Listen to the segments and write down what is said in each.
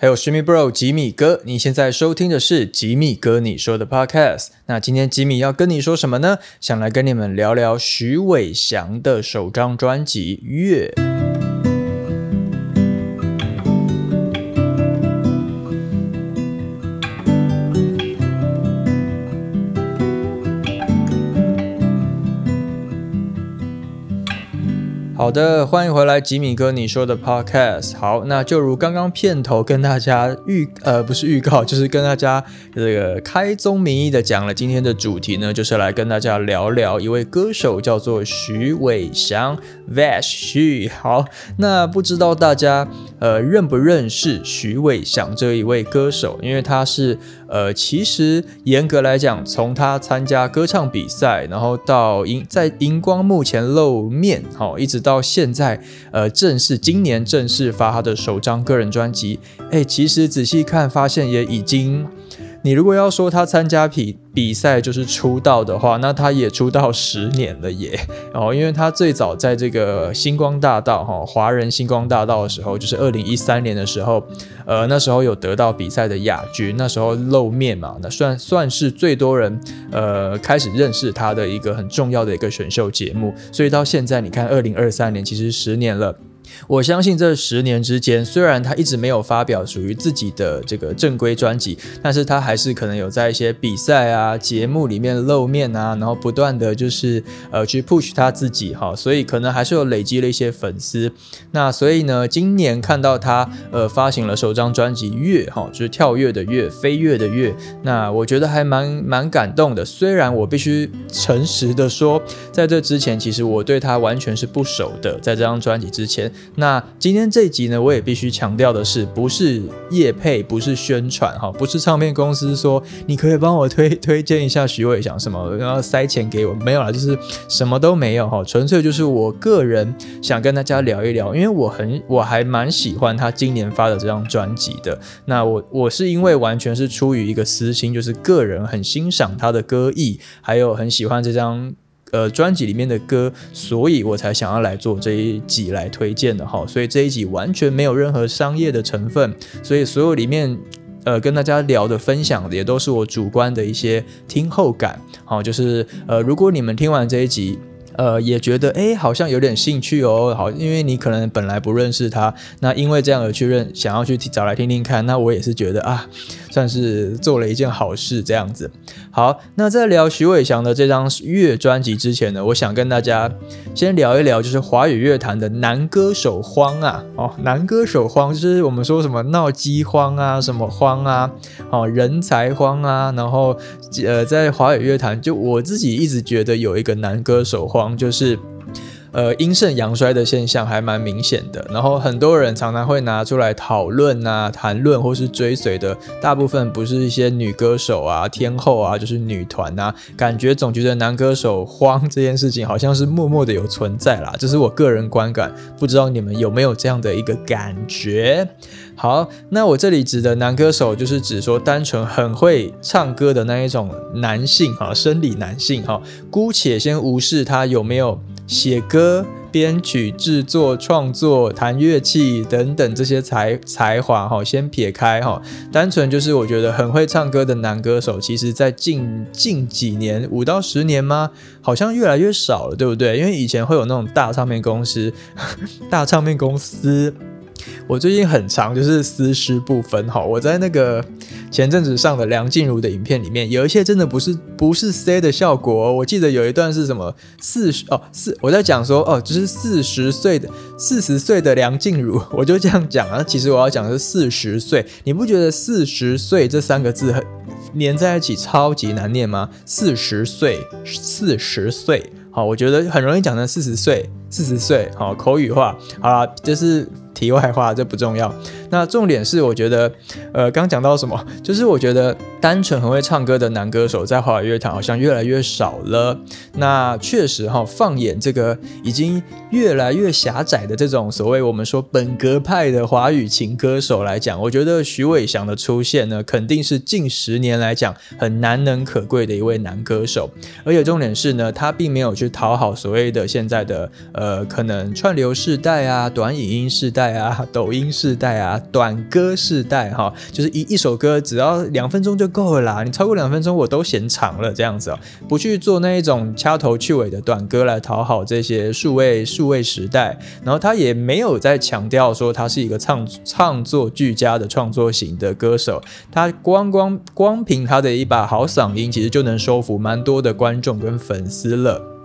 还有 Jimmy Bro 吉米哥，你现在收听的是吉米哥你说的 Podcast。那今天吉米要跟你说什么呢？想来跟你们聊聊徐伟翔的首张专辑《月》。好的，欢迎回来，吉米哥，你说的 Podcast。好，那就如刚刚片头跟大家预呃不是预告，就是跟大家这个开宗明义的讲了今天的主题呢，就是来跟大家聊聊一位歌手叫做徐伟翔 Vash 徐。好，那不知道大家呃认不认识徐伟翔这一位歌手？因为他是呃其实严格来讲，从他参加歌唱比赛，然后到荧在荧光幕前露面，哦，一直到。到现在，呃，正式今年正式发他的首张个人专辑，哎，其实仔细看发现也已经，你如果要说他参加比比赛就是出道的话，那他也出道十年了耶。哦，因为他最早在这个星光大道哈，华人星光大道的时候，就是二零一三年的时候，呃，那时候有得到比赛的亚军，那时候露面嘛，那算算是最多人呃开始认识他的一个很重要的一个选秀节目。所以到现在，你看二零二三年，其实十年了。我相信这十年之间，虽然他一直没有发表属于自己的这个正规专辑，但是他还是可能有在一些比赛啊、节目里面露面啊，然后不断的就是呃去 push 他自己哈，所以可能还是有累积了一些粉丝。那所以呢，今年看到他呃发行了首张专辑《跃》哈，就是跳跃的跃，飞跃的跃，那我觉得还蛮蛮感动的。虽然我必须诚实的说，在这之前其实我对他完全是不熟的，在这张专辑之前。那今天这一集呢，我也必须强调的是，不是叶配，不是宣传，哈，不是唱片公司说你可以帮我推 推荐一下徐伟翔什么，然后塞钱给我，没有啦，就是什么都没有，哈，纯粹就是我个人想跟大家聊一聊，因为我很我还蛮喜欢他今年发的这张专辑的。那我我是因为完全是出于一个私心，就是个人很欣赏他的歌艺，还有很喜欢这张。呃，专辑里面的歌，所以我才想要来做这一集来推荐的哈。所以这一集完全没有任何商业的成分，所以所有里面呃跟大家聊的分享的也都是我主观的一些听后感。好，就是呃，如果你们听完这一集，呃，也觉得哎，好像有点兴趣哦。好，因为你可能本来不认识他，那因为这样而去认，想要去找来听听看，那我也是觉得啊。算是做了一件好事，这样子。好，那在聊徐伟翔的这张乐专辑之前呢，我想跟大家先聊一聊，就是华语乐坛的男歌手荒啊。哦，男歌手荒就是我们说什么闹饥荒啊，什么荒啊，哦，人才荒啊。然后，呃，在华语乐坛，就我自己一直觉得有一个男歌手荒，就是。呃，阴盛阳衰的现象还蛮明显的，然后很多人常常会拿出来讨论啊、谈论或是追随的，大部分不是一些女歌手啊、天后啊，就是女团啊，感觉总觉得男歌手慌这件事情好像是默默的有存在啦，这是我个人观感，不知道你们有没有这样的一个感觉？好，那我这里指的男歌手就是指说单纯很会唱歌的那一种男性哈，生理男性哈，姑且先无视他有没有。写歌、编曲、制作、创作、弹乐器等等这些才才华哈，先撇开哈，单纯就是我觉得很会唱歌的男歌手，其实在近近几年五到十年吗？好像越来越少了，对不对？因为以前会有那种大唱片公司，大唱片公司。我最近很长，就是私师不分哈。我在那个前阵子上的梁静茹的影片里面，有一些真的不是不是 C 的效果。我记得有一段是什么四十哦四，我在讲说哦，就是四十岁的四十岁的梁静茹，我就这样讲啊。其实我要讲的是四十岁，你不觉得四十岁这三个字很连在一起超级难念吗？四十岁，四十岁，好，我觉得很容易讲成四十岁，四十岁，好，口语化，好了，就是。题外话，这不重要。那重点是，我觉得，呃，刚讲到什么，就是我觉得单纯很会唱歌的男歌手在华语乐坛好像越来越少了。那确实哈，放眼这个已经越来越狭窄的这种所谓我们说本格派的华语情歌手来讲，我觉得徐伟翔的出现呢，肯定是近十年来讲很难能可贵的一位男歌手。而且重点是呢，他并没有去讨好所谓的现在的呃可能串流世代啊、短影音世代啊、抖音世代啊。短歌世代哈，就是一一首歌只要两分钟就够了啦，你超过两分钟我都嫌长了这样子哦，不去做那一种掐头去尾的短歌来讨好这些数位数位时代，然后他也没有在强调说他是一个唱唱作俱佳的创作型的歌手，他光光光凭他的一把好嗓音，其实就能收服蛮多的观众跟粉丝了。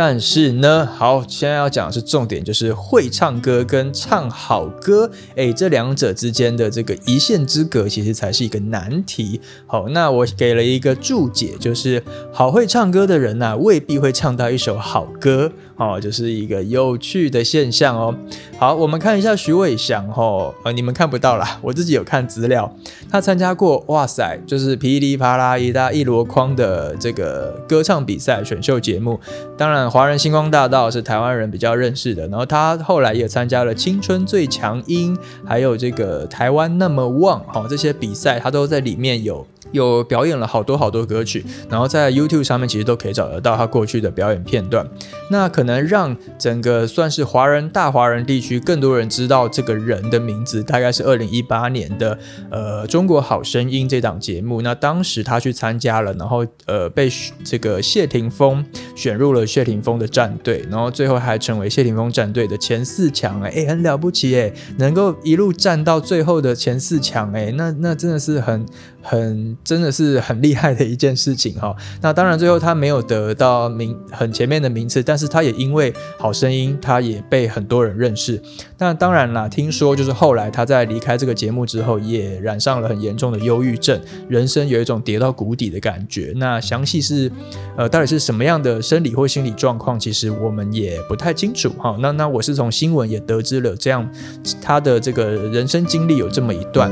但是呢，好，现在要讲的是重点，就是会唱歌跟唱好歌，哎，这两者之间的这个一线之隔，其实才是一个难题。好，那我给了一个注解，就是好会唱歌的人呐，未必会唱到一首好歌。哦，就是一个有趣的现象哦。好，我们看一下徐伟翔哦，呃，你们看不到啦，我自己有看资料，他参加过，哇塞，就是噼里啪啦一大一箩筐的这个歌唱比赛选秀节目。当然，华人星光大道是台湾人比较认识的，然后他后来也参加了青春最强音，还有这个台湾那么旺，哦，这些比赛他都在里面有。有表演了好多好多歌曲，然后在 YouTube 上面其实都可以找得到他过去的表演片段。那可能让整个算是华人大华人地区更多人知道这个人的名字，大概是二零一八年的呃《中国好声音》这档节目。那当时他去参加了，然后呃被这个谢霆锋选入了谢霆锋的战队，然后最后还成为谢霆锋战队的前四强。哎，很了不起哎，能够一路战到最后的前四强哎，那那真的是很。很真的是很厉害的一件事情哈。那当然最后他没有得到名很前面的名次，但是他也因为好声音，他也被很多人认识。那当然啦，听说就是后来他在离开这个节目之后，也染上了很严重的忧郁症，人生有一种跌到谷底的感觉。那详细是呃到底是什么样的生理或心理状况，其实我们也不太清楚哈。那那我是从新闻也得知了这样他的这个人生经历有这么一段。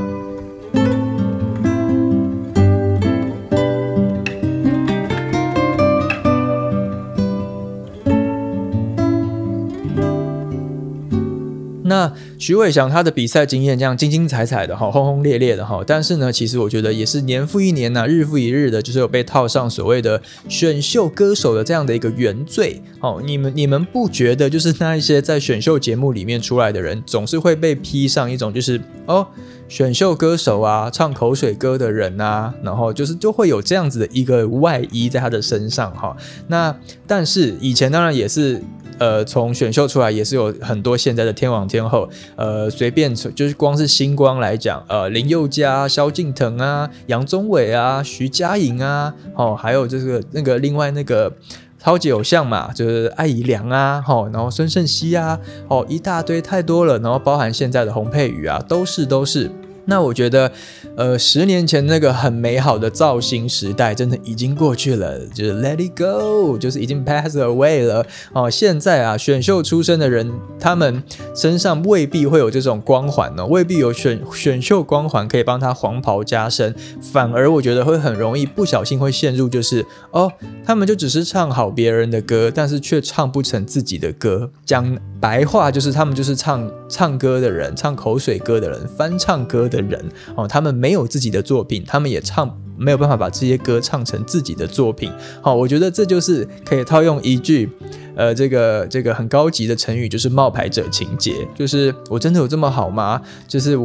那徐伟翔他的比赛经验这样精精彩彩的哈，轰轰烈烈的哈，但是呢，其实我觉得也是年复一年呐，日复一日的，就是有被套上所谓的选秀歌手的这样的一个原罪哦。你们你们不觉得就是那一些在选秀节目里面出来的人，总是会被披上一种就是哦选秀歌手啊，唱口水歌的人啊，然后就是就会有这样子的一个外衣在他的身上哈。那但是以前当然也是。呃，从选秀出来也是有很多现在的天王天后，呃，随便就是光是星光来讲，呃，林宥嘉、萧敬腾啊、杨宗纬啊、徐佳莹啊，哦，还有就是那个另外那个超级偶像嘛，就是艾怡良啊，哦，然后孙盛熙啊，哦，一大堆太多了，然后包含现在的洪佩瑜啊，都是都是。那我觉得，呃，十年前那个很美好的造型时代，真的已经过去了，就是 Let it go，就是已经 pass away 了。哦，现在啊，选秀出身的人，他们身上未必会有这种光环呢，未必有选选秀光环可以帮他黄袍加身，反而我觉得会很容易不小心会陷入，就是哦，他们就只是唱好别人的歌，但是却唱不成自己的歌。讲白话就是，他们就是唱唱歌的人，唱口水歌的人，翻唱歌的。人哦，他们没有自己的作品，他们也唱没有办法把这些歌唱成自己的作品。好，我觉得这就是可以套用一句。呃，这个这个很高级的成语就是冒牌者情节，就是我真的有这么好吗？就是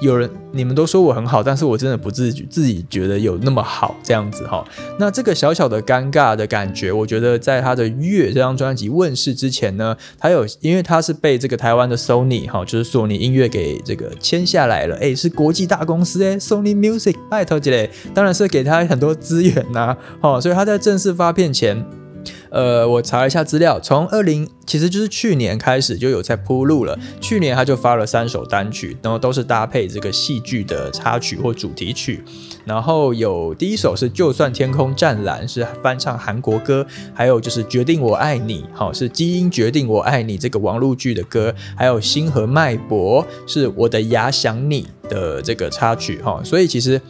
有人你们都说我很好，但是我真的不自觉自己觉得有那么好这样子哈。那这个小小的尴尬的感觉，我觉得在他的《月》这张专辑问世之前呢，他有因为他是被这个台湾的 Sony 哈，就是索尼音乐给这个签下来了，哎，是国际大公司哎，Sony Music 拜托姐嘞，当然是给他很多资源呐，哦，所以他在正式发片前。呃，我查了一下资料，从二零其实就是去年开始就有在铺路了。去年他就发了三首单曲，然后都是搭配这个戏剧的插曲或主题曲。然后有第一首是《就算天空湛蓝》，是翻唱韩国歌；还有就是《决定我爱你》，好是《基因决定我爱你》这个网络剧的歌；还有《星河脉搏》，是我的牙想你的这个插曲哈。所以其实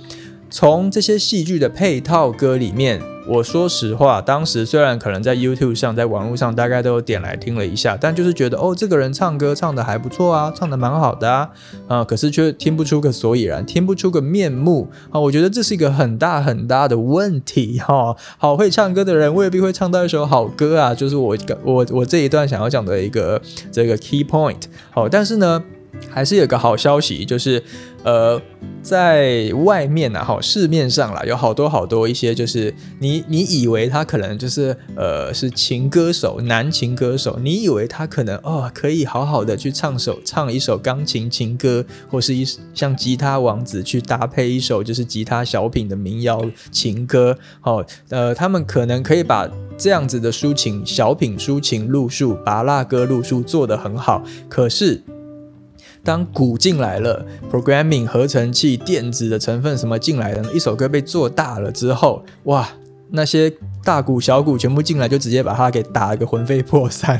从这些戏剧的配套歌里面。我说实话，当时虽然可能在 YouTube 上，在网络上大概都有点来听了一下，但就是觉得哦，这个人唱歌唱的还不错啊，唱的蛮好的啊，啊，可是却听不出个所以然，听不出个面目啊，我觉得这是一个很大很大的问题哈。好会唱歌的人未必会唱到一首好歌啊，就是我我我这一段想要讲的一个这个 key point。好，但是呢。还是有个好消息，就是呃，在外面啊，哈，市面上啦，有好多好多一些，就是你你以为他可能就是呃是情歌手，男情歌手，你以为他可能哦可以好好的去唱首唱一首钢琴情歌，或是一像吉他王子去搭配一首就是吉他小品的民谣情歌，哦，呃，他们可能可以把这样子的抒情小品抒情路数，拔蜡歌路数做得很好，可是。当鼓进来了，programming 合成器电子的成分什么进来了，一首歌被做大了之后，哇，那些。大鼓小鼓全部进来，就直接把它给打了个魂飞魄散，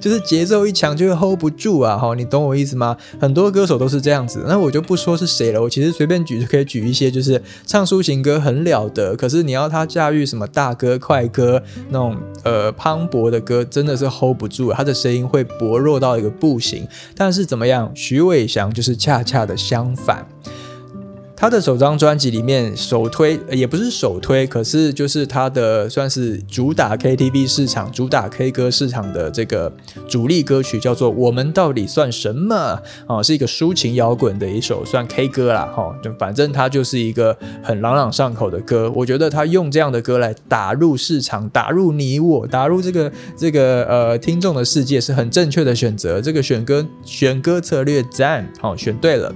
就是节奏一强就会 hold 不住啊！哈，你懂我意思吗？很多歌手都是这样子，那我就不说是谁了。我其实随便举就可以举一些，就是唱抒情歌很了得，可是你要他驾驭什么大歌、快歌那种呃磅礴的歌，真的是 hold 不住，他的声音会薄弱到一个不行。但是怎么样，徐伟翔就是恰恰的相反。他的首张专辑里面首推也不是首推，可是就是他的算是主打 KTV 市场、主打 K 歌市场的这个主力歌曲，叫做《我们到底算什么》啊，是一个抒情摇滚的一首算 K 歌啦，哈，就反正它就是一个很朗朗上口的歌。我觉得他用这样的歌来打入市场、打入你我、打入这个这个呃听众的世界，是很正确的选择。这个选歌选歌策略赞，好，选对了。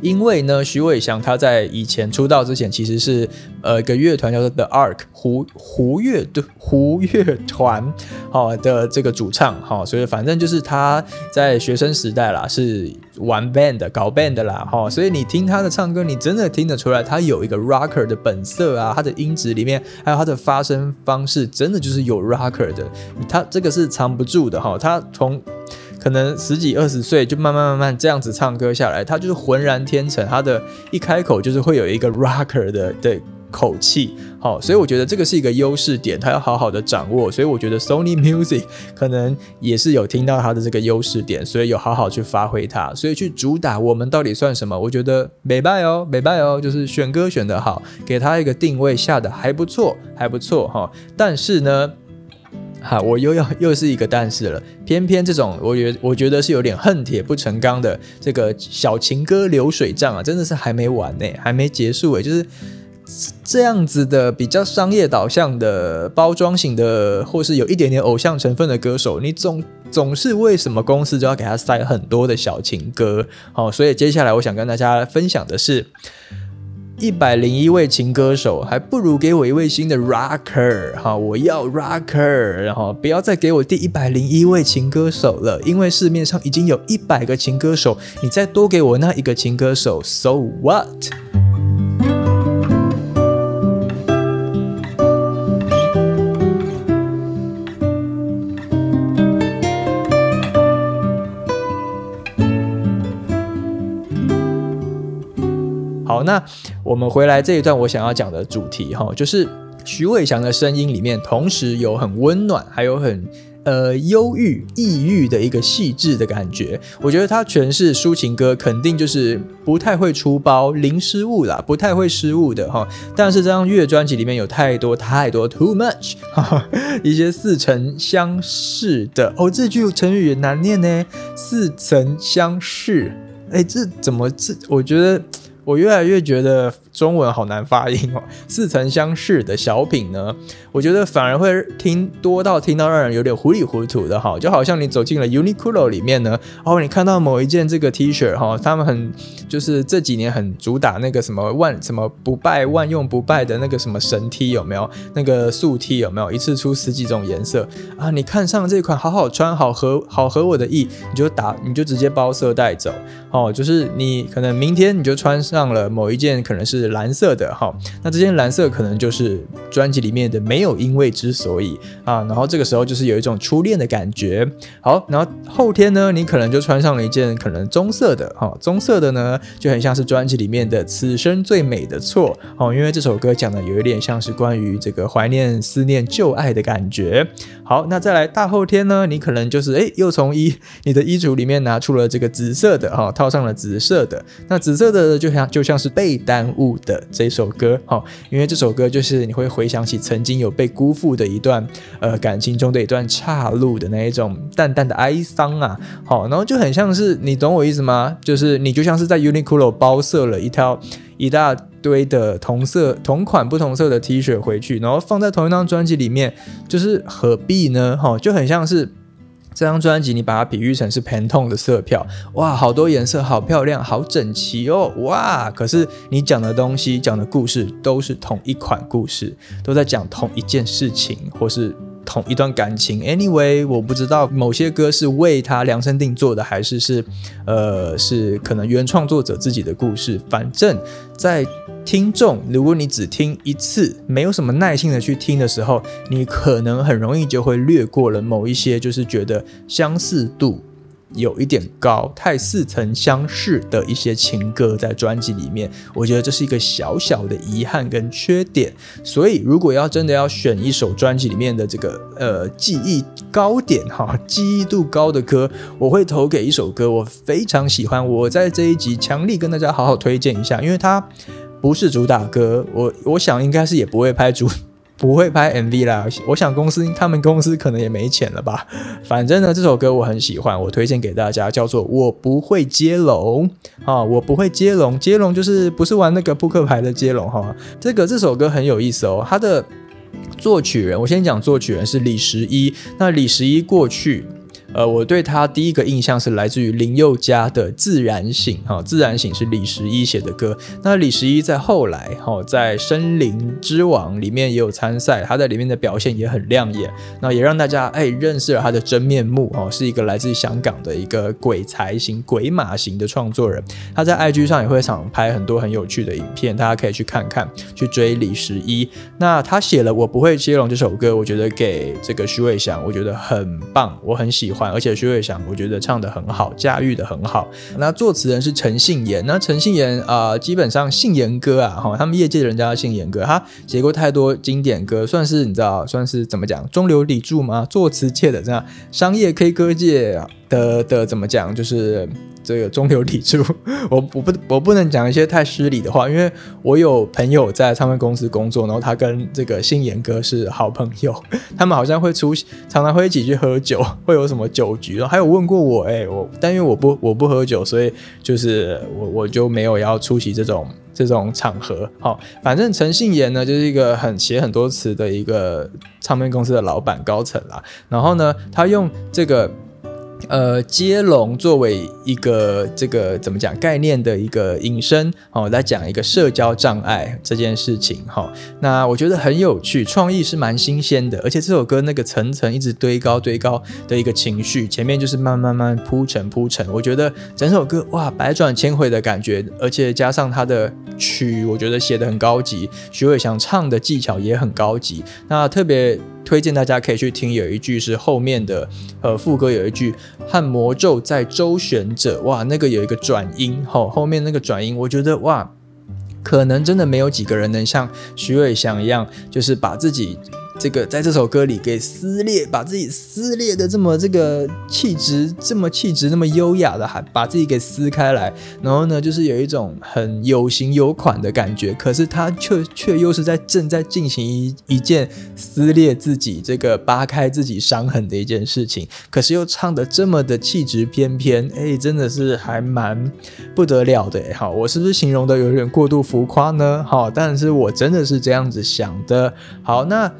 因为呢，徐伟翔他在以前出道之前，其实是呃一个乐团叫做 The Ark 胡胡乐队胡乐团，好的这个主唱，哈，所以反正就是他在学生时代啦，是玩 band 搞 band 啦，哈，所以你听他的唱歌，你真的听得出来，他有一个 rocker 的本色啊，他的音质里面，还有他的发声方式，真的就是有 rocker 的，他这个是藏不住的，哈，他从。可能十几二十岁就慢慢慢慢这样子唱歌下来，他就是浑然天成。他的一开口就是会有一个 rocker 的的口气，好，所以我觉得这个是一个优势点，他要好好的掌握。所以我觉得 Sony Music 可能也是有听到他的这个优势点，所以有好好去发挥它，所以去主打我们到底算什么？我觉得美拜哦，美拜哦，就是选歌选得好，给他一个定位下的还不错，还不错哈。但是呢。哈，我又要又是一个但是了。偏偏这种，我觉我觉得是有点恨铁不成钢的这个小情歌流水账啊，真的是还没完呢，还没结束诶。就是这样子的比较商业导向的包装型的，或是有一点点偶像成分的歌手，你总总是为什么公司就要给他塞很多的小情歌？好，所以接下来我想跟大家分享的是。一百零一位情歌手，还不如给我一位新的 rocker 哈！我要 rocker，然后不要再给我第一百零一位情歌手了，因为市面上已经有一百个情歌手，你再多给我那一个情歌手，so what？好，那我们回来这一段，我想要讲的主题哈，就是徐伟翔的声音里面，同时有很温暖，还有很呃忧郁、抑郁的一个细致的感觉。我觉得他诠释抒情歌，肯定就是不太会出包、零失误啦，不太会失误的哈。但是这张乐专辑里面有太多太多 too much，一些似曾相识的哦，这句成语也难念呢，似曾相识。哎，这怎么这？我觉得。我越来越觉得中文好难发音哦。似曾相识的小品呢，我觉得反而会听多到听到让人有点糊里糊涂的哈，就好像你走进了 Uniqlo 里面呢，哦，你看到某一件这个 T 恤哈，他们很就是这几年很主打那个什么万什么不败万用不败的那个什么神 T 有没有？那个素 T 有没有？一次出十几种颜色啊？你看上这款好好穿，好合好合我的意，你就打你就直接包色带走哦，就是你可能明天你就穿上。了某一件可能是蓝色的哈，那这件蓝色可能就是专辑里面的没有因为之所以啊，然后这个时候就是有一种初恋的感觉。好，然后后天呢，你可能就穿上了一件可能棕色的哈，棕色的呢就很像是专辑里面的此生最美的错哦，因为这首歌讲的有一点像是关于这个怀念思念旧爱的感觉。好，那再来大后天呢，你可能就是哎又从衣 你的衣橱里面拿出了这个紫色的哈，套上了紫色的，那紫色的就像。就像是被耽误，的这首歌，哈，因为这首歌就是你会回想起曾经有被辜负的一段，呃，感情中的一段岔路的那一种淡淡的哀伤啊，好，然后就很像是你懂我意思吗？就是你就像是在 Uniqlo 包色了一条一大堆的同色同款不同色的 T 恤回去，然后放在同一张专辑里面，就是何必呢？哈，就很像是。这张专辑，你把它比喻成是疼痛的色票，哇，好多颜色，好漂亮，好整齐哦，哇！可是你讲的东西、讲的故事都是同一款故事，都在讲同一件事情，或是。同一段感情，anyway，我不知道某些歌是为他量身定做的，还是是，呃，是可能原创作者自己的故事。反正，在听众，如果你只听一次，没有什么耐心的去听的时候，你可能很容易就会略过了某一些，就是觉得相似度。有一点高，太似曾相识的一些情歌在专辑里面，我觉得这是一个小小的遗憾跟缺点。所以，如果要真的要选一首专辑里面的这个呃记忆高点哈，记忆度高的歌，我会投给一首歌，我非常喜欢。我在这一集强力跟大家好好推荐一下，因为它不是主打歌，我我想应该是也不会拍主。不会拍 MV 啦，我想公司他们公司可能也没钱了吧。反正呢，这首歌我很喜欢，我推荐给大家，叫做《我不会接龙》啊，我不会接龙，接龙就是不是玩那个扑克牌的接龙哈。这个这首歌很有意思哦，它的作曲人，我先讲作曲人是李十一，那李十一过去。呃，我对他第一个印象是来自于林宥嘉的《自然醒》哈，《自然醒》是李十一写的歌。那李十一在后来哈，在《森林之王》里面也有参赛，他在里面的表现也很亮眼，那也让大家哎认识了他的真面目哦，是一个来自香港的一个鬼才型、鬼马型的创作人。他在 IG 上也会常拍很多很有趣的影片，大家可以去看看，去追李十一。那他写了《我不会接龙》这首歌，我觉得给这个徐伟翔，我觉得很棒，我很喜欢。而且徐慧翔，我觉得唱的很好，驾驭的很好。那作词人是陈信言，那陈信言啊，基本上信言哥啊，哈，他们业界人家信言哥，他写过太多经典歌，算是你知道，算是怎么讲，中流砥柱吗？作词界的这样，商业 K 歌界的的怎么讲，就是。这个中流砥柱，我我不我不能讲一些太失礼的话，因为我有朋友在唱片公司工作，然后他跟这个信言哥是好朋友，他们好像会出常常会一起去喝酒，会有什么酒局，然后还有问过我，哎，我但因为我不我不喝酒，所以就是我我就没有要出席这种这种场合。好，反正陈信言呢，就是一个很写很多词的一个唱片公司的老板高层啦，然后呢，他用这个。呃，接龙作为一个这个怎么讲概念的一个引申哦，来讲一个社交障碍这件事情哈。那我觉得很有趣，创意是蛮新鲜的，而且这首歌那个层层一直堆高堆高的一个情绪，前面就是慢慢慢铺陈铺陈。我觉得整首歌哇，百转千回的感觉，而且加上它的曲，我觉得写的很高级，徐伟翔唱的技巧也很高级。那特别。推荐大家可以去听，有一句是后面的，呃，副歌有一句和魔咒在周旋着，哇，那个有一个转音，吼，后面那个转音，我觉得哇，可能真的没有几个人能像徐伟翔一样，就是把自己。这个在这首歌里给撕裂，把自己撕裂的这么这个气质，这么气质，那么优雅的，还把自己给撕开来，然后呢，就是有一种很有型有款的感觉。可是他却却又是在正在进行一一件撕裂自己、这个扒开自己伤痕的一件事情。可是又唱的这么的气质翩翩，哎，真的是还蛮不得了的。好，我是不是形容的有点过度浮夸呢？好，但是我真的是这样子想的。好，那。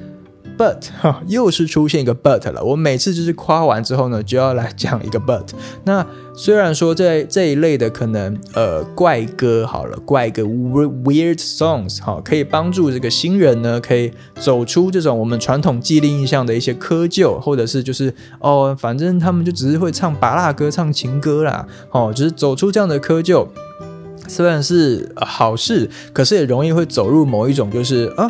But 哈，又是出现一个 But 了。我每次就是夸完之后呢，就要来讲一个 But。那虽然说这这一类的可能呃怪歌好了，怪歌 Weird Songs 哈，可以帮助这个新人呢，可以走出这种我们传统既定印象的一些窠臼，或者是就是哦，反正他们就只是会唱拔辣歌、唱情歌啦，哦，就是走出这样的窠臼，虽然是好事，可是也容易会走入某一种就是啊，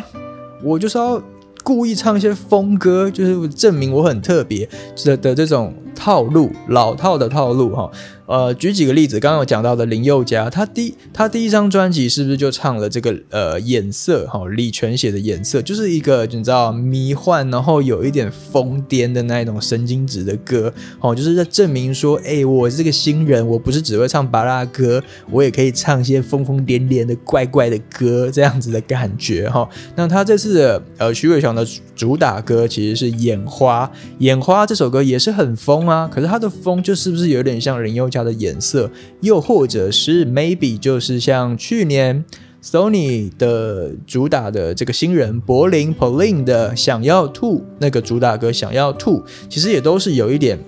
我就是要。故意唱一些风歌，就是证明我很特别的的这种套路，老套的套路哈。呃，举几个例子，刚刚有讲到的林宥嘉，他第他第一张专辑是不是就唱了这个呃眼色哈？李全写的眼色，就是一个你知道迷幻，然后有一点疯癫的那一种神经质的歌哦，就是在证明说，哎，我是个新人，我不是只会唱巴拉歌，我也可以唱一些疯疯癫癫的怪怪的歌，这样子的感觉哈。那他这次的呃徐伟翔的主打歌其实是眼花，眼花这首歌也是很疯啊，可是它的风就是不是有点像林宥嘉？的颜色，又或者是 maybe 就是像去年 Sony 的主打的这个新人柏林 Pauline 的想要吐那个主打歌想要吐，其实也都是有一点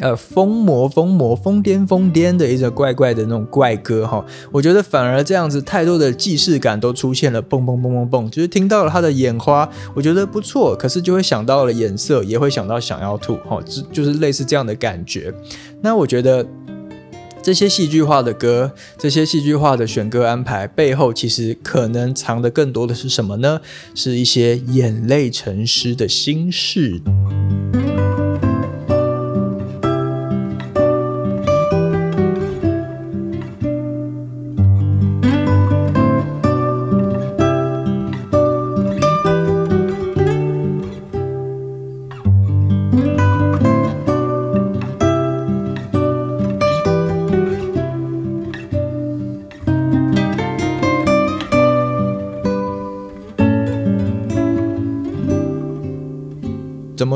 呃疯魔疯魔疯癫疯癫的一种怪怪的那种怪歌哈。我觉得反而这样子太多的既视感都出现了，蹦蹦蹦蹦蹦，就是听到了他的眼花，我觉得不错，可是就会想到了颜色，也会想到想要吐哈，就就是类似这样的感觉。那我觉得。这些戏剧化的歌，这些戏剧化的选歌安排背后，其实可能藏的更多的是什么呢？是一些眼泪成诗的心事。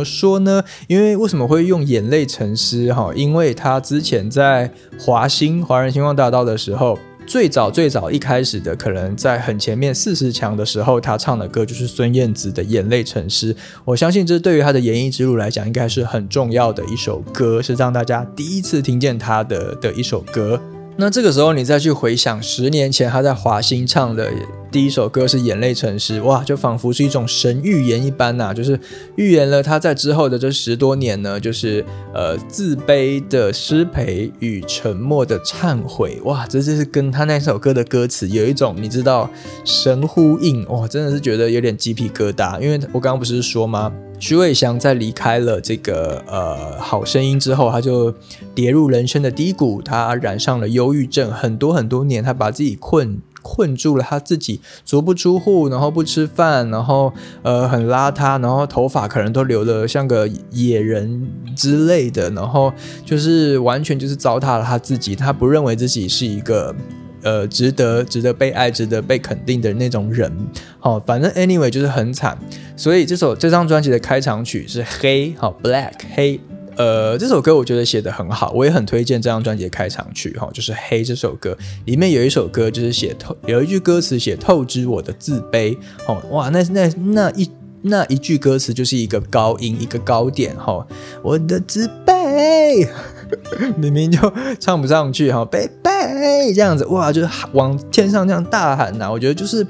么说呢？因为为什么会用眼泪成诗？哈，因为他之前在华星华人星光大道的时候，最早最早一开始的，可能在很前面四十强的时候，他唱的歌就是孙燕姿的《眼泪成诗》。我相信这对于他的演艺之路来讲，应该是很重要的一首歌，是让大家第一次听见他的的一首歌。那这个时候，你再去回想十年前他在华星唱的第一首歌是《眼泪成诗》，哇，就仿佛是一种神预言一般呐，就是预言了他在之后的这十多年呢，就是呃自卑的失陪与沉默的忏悔，哇，这就是跟他那首歌的歌词有一种你知道神呼应，哇，真的是觉得有点鸡皮疙瘩，因为我刚刚不是说吗？徐伟翔在离开了这个呃好声音之后，他就跌入人生的低谷，他染上了忧郁症，很多很多年，他把自己困困住了，他自己足不出户，然后不吃饭，然后呃很邋遢，然后头发可能都留的像个野人之类的，然后就是完全就是糟蹋了他自己，他不认为自己是一个。呃，值得值得被爱、值得被肯定的那种人，好，反正 anyway 就是很惨，所以这首这张专辑的开场曲是黑，好，black 黑，呃，这首歌我觉得写的很好，我也很推荐这张专辑开场曲，哈，就是黑这首歌里面有一首歌就是写透，有一句歌词写透支我的自卑，哦，哇，那那那一那一句歌词就是一个高音一个高点，哈，我的自卑。明明就唱不上去哈，贝贝这样子哇，就是往天上这样大喊呐，我觉得就是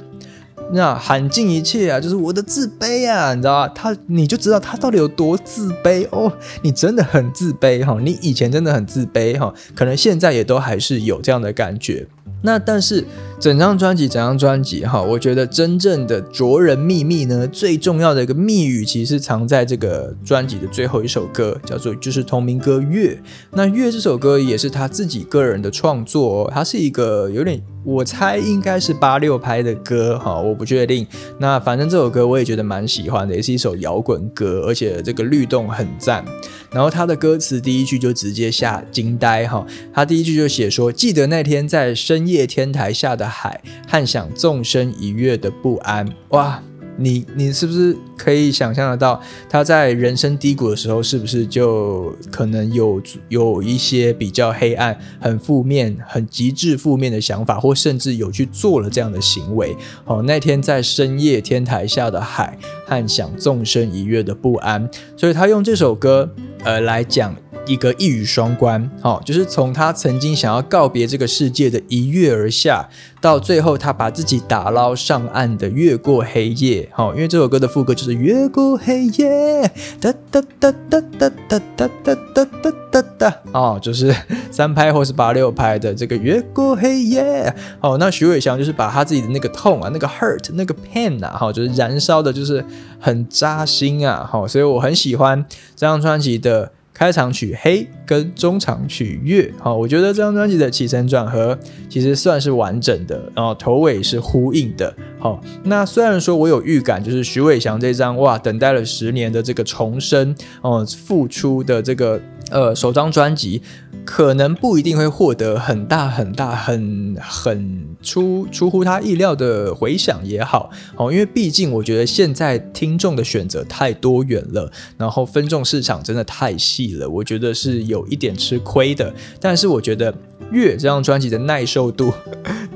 那喊尽一切啊，就是我的自卑啊，你知道？他你就知道他到底有多自卑哦，你真的很自卑哈，你以前真的很自卑哈，可能现在也都还是有这样的感觉。那但是整张专辑，整张专辑哈，我觉得真正的卓人秘密呢，最重要的一个密语，其实藏在这个专辑的最后一首歌，叫做就是同名歌《月》。那《月》这首歌也是他自己个人的创作，哦它是一个有点。我猜应该是八六拍的歌哈，我不确定。那反正这首歌我也觉得蛮喜欢的，也是一首摇滚歌，而且这个律动很赞。然后他的歌词第一句就直接吓惊呆哈，他第一句就写说：记得那天在深夜天台下的海，幻想纵身一跃的不安。哇！你你是不是可以想象得到，他在人生低谷的时候，是不是就可能有有一些比较黑暗、很负面、很极致负面的想法，或甚至有去做了这样的行为？哦，那天在深夜天台下的海，幻想纵身一跃的不安，所以他用这首歌呃来讲。一个一语双关，哦，就是从他曾经想要告别这个世界的一跃而下，到最后他把自己打捞上岸的越过黑夜，哦，因为这首歌的副歌就是越过黑夜，哒哒哒哒哒哒哒哒哒哒哒哒，哦，就是三拍或是八六拍的这个越过黑夜，哦，那徐伟翔就是把他自己的那个痛啊，那个 hurt，那个 pain 啊，哈，就是燃烧的，就是很扎心啊，好，所以我很喜欢这张专辑的。开场曲《黑》跟中场曲《月》。好，我觉得这张专辑的起承转合其实算是完整的，然后头尾是呼应的。好，那虽然说我有预感，就是徐伟翔这张哇，等待了十年的这个重生哦，复出的这个呃首张专辑。可能不一定会获得很大很大很很出出乎他意料的回响也好哦，因为毕竟我觉得现在听众的选择太多元了，然后分众市场真的太细了，我觉得是有一点吃亏的。但是我觉得。月这张专辑的耐受度，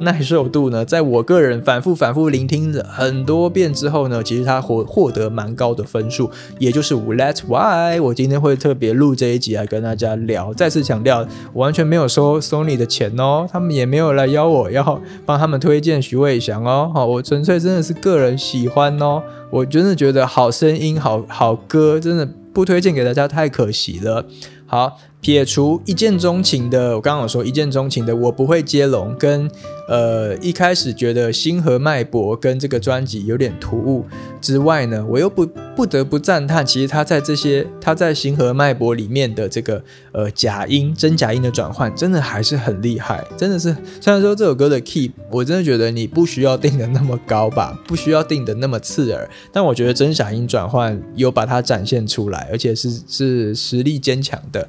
耐受度呢，在我个人反复反复聆听了很多遍之后呢，其实它获获得蛮高的分数，也就是 That's why 我今天会特别录这一集来跟大家聊。再次强调，完全没有收 Sony 的钱哦，他们也没有来邀我要帮他们推荐徐伟翔哦，好，我纯粹真的是个人喜欢哦，我真的觉得好声音、好好歌，真的不推荐给大家太可惜了。好。撇除一见钟情的，我刚刚有说一见钟情的，我不会接龙，跟呃一开始觉得星河脉搏跟这个专辑有点突兀之外呢，我又不不得不赞叹，其实他在这些他在星河脉搏里面的这个呃假音真假音的转换，真的还是很厉害，真的是虽然说这首歌的 key，我真的觉得你不需要定的那么高吧，不需要定的那么刺耳，但我觉得真假音转换有把它展现出来，而且是是实力坚强的。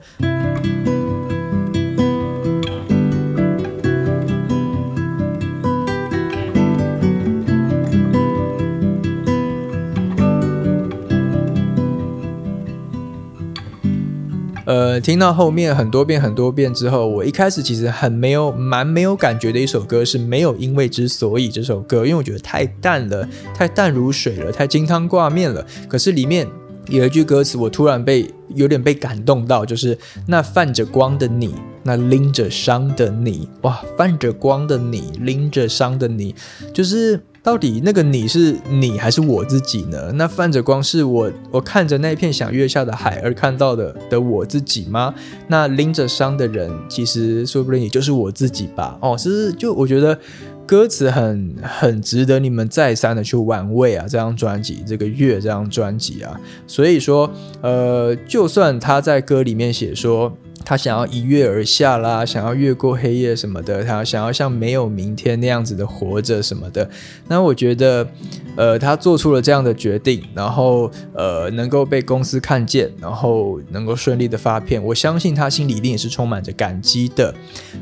听到后面很多遍很多遍之后，我一开始其实很没有蛮没有感觉的一首歌是没有因为之所以这首歌，因为我觉得太淡了，太淡如水了，太金汤挂面了。可是里面有一句歌词，我突然被有点被感动到，就是那泛着光的你，那拎着伤的你，哇，泛着光的你，拎着伤的你，就是。到底那个你是你还是我自己呢？那泛着光是我，我看着那片想月下的海而看到的的我自己吗？那拎着伤的人，其实说不定也就是我自己吧。哦，其实就我觉得歌词很很值得你们再三的去玩味啊。这张专辑，这个月这张专辑啊，所以说，呃，就算他在歌里面写说。他想要一跃而下啦，想要越过黑夜什么的，他想要像没有明天那样子的活着什么的。那我觉得，呃，他做出了这样的决定，然后呃，能够被公司看见，然后能够顺利的发片，我相信他心里一定也是充满着感激的。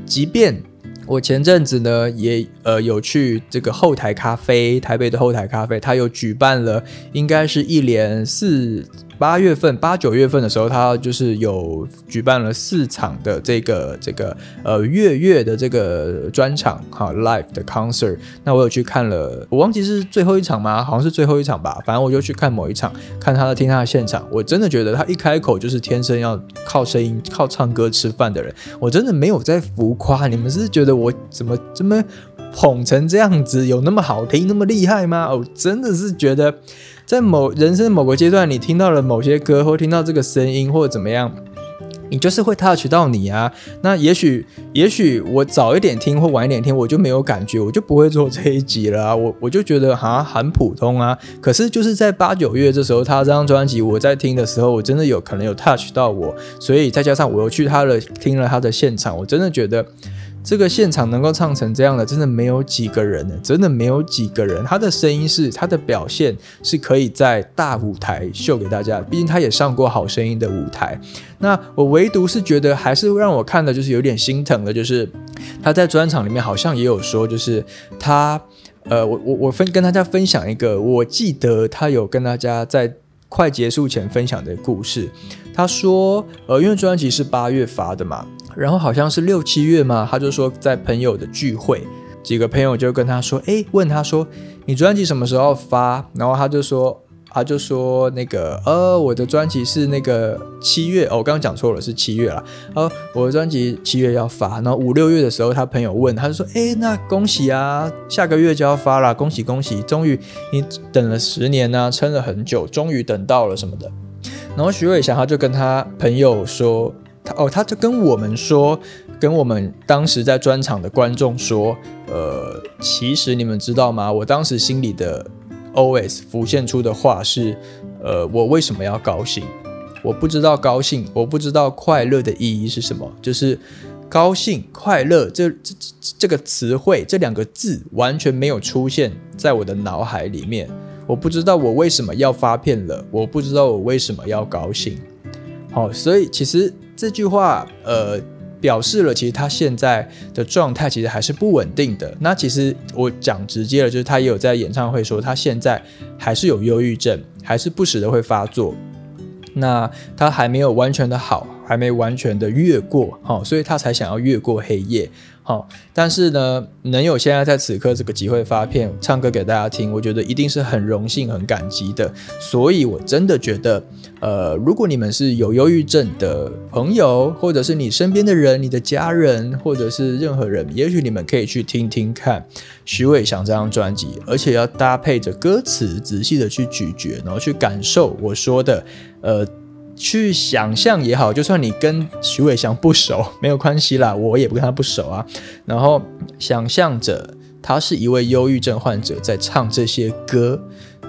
即便我前阵子呢，也呃有去这个后台咖啡，台北的后台咖啡，他有举办了，应该是一连四。八月份、八九月份的时候，他就是有举办了四场的这个这个呃月月的这个专场哈，live 的 concert。那我有去看了，我忘记是最后一场吗？好像是最后一场吧。反正我就去看某一场，看他的听他的现场。我真的觉得他一开口就是天生要靠声音、靠唱歌吃饭的人。我真的没有在浮夸，你们是觉得我怎么这么捧成这样子？有那么好听、那么厉害吗？我真的是觉得。在某人生某个阶段，你听到了某些歌，或听到这个声音，或者怎么样，你就是会 touch 到你啊。那也许，也许我早一点听或晚一点听，我就没有感觉，我就不会做这一集了啊。我我就觉得哈很普通啊。可是就是在八九月这时候，他这张专辑我在听的时候，我真的有可能有 touch 到我，所以再加上我又去他的听了他的现场，我真的觉得。这个现场能够唱成这样的，真的没有几个人呢，真的没有几个人。他的声音是，他的表现是可以在大舞台秀给大家。毕竟他也上过好声音的舞台。那我唯独是觉得，还是让我看的就是有点心疼的，就是他在专场里面好像也有说，就是他，呃，我我我分跟大家分享一个，我记得他有跟大家在快结束前分享的故事。他说，呃，因为专辑是八月发的嘛。然后好像是六七月嘛，他就说在朋友的聚会，几个朋友就跟他说，哎，问他说你专辑什么时候发？然后他就说，他就说那个，呃，我的专辑是那个七月，哦，我刚刚讲错了，是七月了。呃，我的专辑七月要发。然后五六月的时候，他朋友问，他就说，哎，那恭喜啊，下个月就要发了，恭喜恭喜，终于你等了十年呢，撑了很久，终于等到了什么的。然后徐伟翔他就跟他朋友说。他哦，他就跟我们说，跟我们当时在专场的观众说，呃，其实你们知道吗？我当时心里的 OS 浮现出的话是，呃，我为什么要高兴？我不知道高兴，我不知道快乐的意义是什么，就是高兴、快乐这这这这个词汇，这两个字完全没有出现在我的脑海里面。我不知道我为什么要发片了，我不知道我为什么要高兴。好，所以其实这句话，呃。表示了，其实他现在的状态其实还是不稳定的。那其实我讲直接了，就是他也有在演唱会说，他现在还是有忧郁症，还是不时的会发作。那他还没有完全的好，还没完全的越过，好，所以他才想要越过黑夜。好，但是呢，能有现在在此刻这个机会发片唱歌给大家听，我觉得一定是很荣幸、很感激的。所以，我真的觉得，呃，如果你们是有忧郁症的朋友，或者是你身边的人、你的家人，或者是任何人，也许你们可以去听听看徐伟翔这张专辑，而且要搭配着歌词，仔细的去咀嚼，然后去感受我说的，呃。去想象也好，就算你跟徐伟翔不熟，没有关系啦，我也不跟他不熟啊。然后想象着他是一位忧郁症患者，在唱这些歌，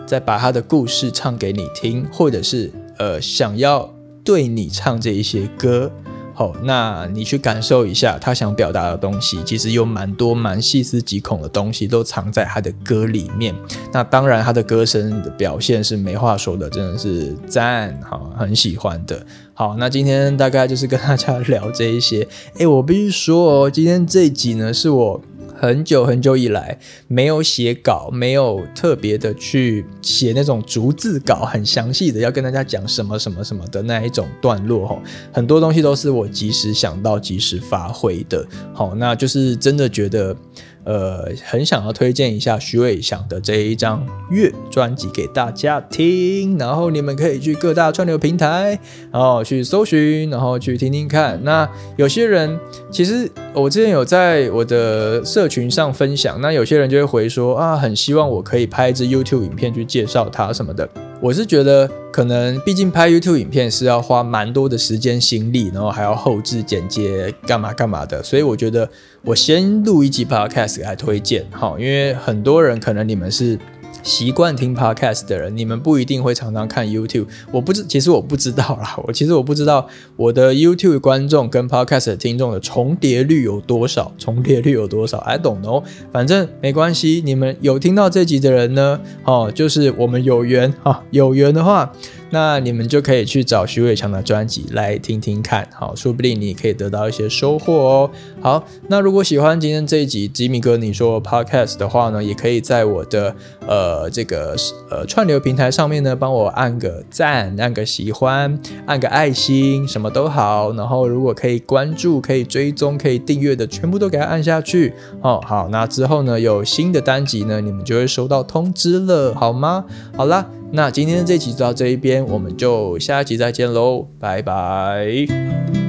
在把他的故事唱给你听，或者是呃想要对你唱这一些歌。好，那你去感受一下他想表达的东西，其实有蛮多蛮细思极恐的东西都藏在他的歌里面。那当然，他的歌声的表现是没话说的，真的是赞，好，很喜欢的。好，那今天大概就是跟大家聊这一些。诶，我必须说哦，今天这一集呢，是我。很久很久以来没有写稿，没有特别的去写那种逐字稿，很详细的要跟大家讲什么什么什么的那一种段落哈。很多东西都是我及时想到及时发挥的。好，那就是真的觉得。呃，很想要推荐一下徐伟翔的这一张乐专辑给大家听，然后你们可以去各大串流平台，然后去搜寻，然后去听听看。那有些人其实我之前有在我的社群上分享，那有些人就会回说啊，很希望我可以拍一支 YouTube 影片去介绍他什么的。我是觉得，可能毕竟拍 YouTube 影片是要花蛮多的时间心力，然后还要后置剪接，干嘛干嘛的，所以我觉得我先录一集 Podcast 来推荐，好，因为很多人可能你们是。习惯听 podcast 的人，你们不一定会常常看 YouTube。我不知，其实我不知道啦。我其实我不知道我的 YouTube 观众跟 podcast 的听众的重叠率有多少，重叠率有多少？I don't know。反正没关系，你们有听到这集的人呢，哦，就是我们有缘哈，有缘的话。那你们就可以去找徐伟强的专辑来听听看，好，说不定你可以得到一些收获哦。好，那如果喜欢今天这一集吉米哥你说 podcast 的话呢，也可以在我的呃这个呃串流平台上面呢，帮我按个赞，按个喜欢，按个爱心，什么都好。然后如果可以关注、可以追踪、可以订阅的，全部都给他按下去。哦，好，那之后呢，有新的单集呢，你们就会收到通知了，好吗？好啦。那今天的这集就到这一边，我们就下一集再见喽，拜拜。